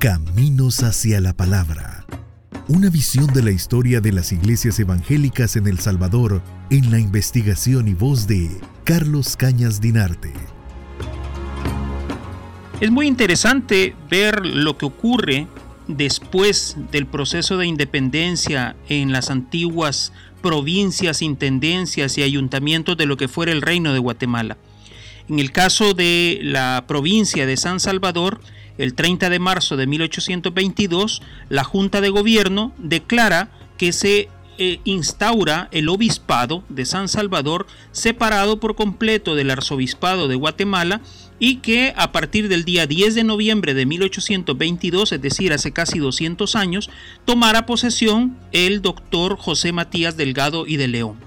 Caminos hacia la Palabra. Una visión de la historia de las iglesias evangélicas en El Salvador en la investigación y voz de Carlos Cañas Dinarte. Es muy interesante ver lo que ocurre después del proceso de independencia en las antiguas provincias, intendencias y ayuntamientos de lo que fuera el reino de Guatemala. En el caso de la provincia de San Salvador, el 30 de marzo de 1822, la Junta de Gobierno declara que se eh, instaura el obispado de San Salvador separado por completo del arzobispado de Guatemala y que a partir del día 10 de noviembre de 1822, es decir, hace casi 200 años, tomara posesión el doctor José Matías Delgado y de León.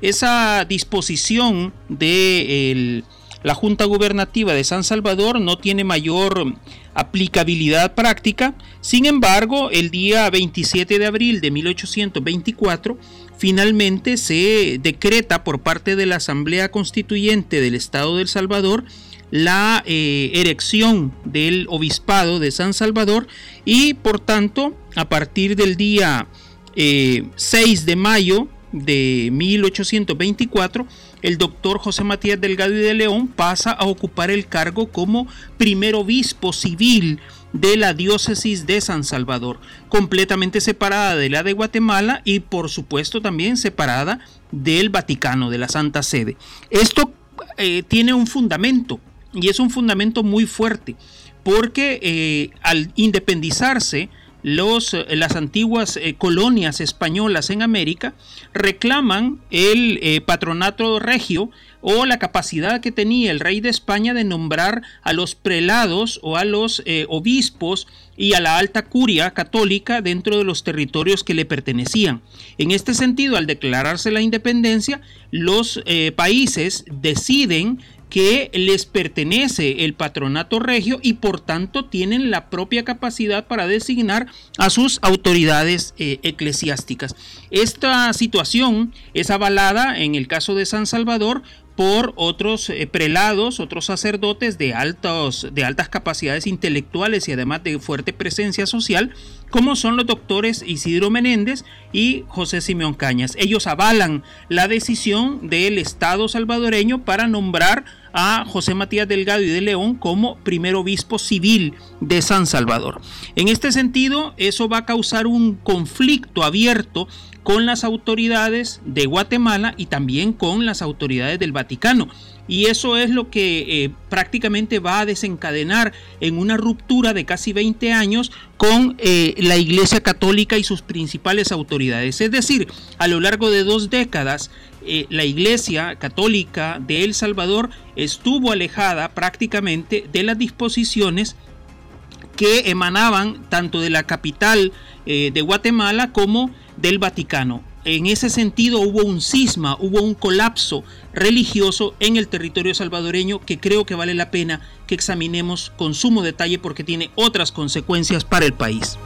Esa disposición de la Junta Gubernativa de San Salvador no tiene mayor aplicabilidad práctica, sin embargo, el día 27 de abril de 1824, finalmente se decreta por parte de la Asamblea Constituyente del Estado de El Salvador la eh, erección del obispado de San Salvador y por tanto a partir del día 6 eh, de mayo de 1824, el doctor José Matías Delgado y de León pasa a ocupar el cargo como primer obispo civil de la diócesis de San Salvador, completamente separada de la de Guatemala y por supuesto también separada del Vaticano, de la Santa Sede. Esto eh, tiene un fundamento y es un fundamento muy fuerte porque eh, al independizarse los, eh, las antiguas eh, colonias españolas en América reclaman el eh, patronato regio o la capacidad que tenía el rey de España de nombrar a los prelados o a los obispos y a la alta curia católica dentro de los territorios que le pertenecían. En este sentido, al declararse la independencia, los países deciden que les pertenece el patronato regio y por tanto tienen la propia capacidad para designar a sus autoridades eh, eclesiásticas. Esta situación es avalada en el caso de San Salvador por otros eh, prelados, otros sacerdotes de, altos, de altas capacidades intelectuales y además de fuerte presencia social, como son los doctores Isidro Menéndez y José Simeón Cañas. Ellos avalan la decisión del Estado salvadoreño para nombrar a José Matías Delgado y de León como primer obispo civil de San Salvador. En este sentido, eso va a causar un conflicto abierto con las autoridades de Guatemala y también con las autoridades del Vaticano. Y eso es lo que eh, prácticamente va a desencadenar en una ruptura de casi 20 años con eh, la Iglesia Católica y sus principales autoridades. Es decir, a lo largo de dos décadas, eh, la Iglesia Católica de El Salvador estuvo alejada prácticamente de las disposiciones que emanaban tanto de la capital de Guatemala como del Vaticano. En ese sentido hubo un cisma, hubo un colapso religioso en el territorio salvadoreño que creo que vale la pena que examinemos con sumo detalle porque tiene otras consecuencias para el país.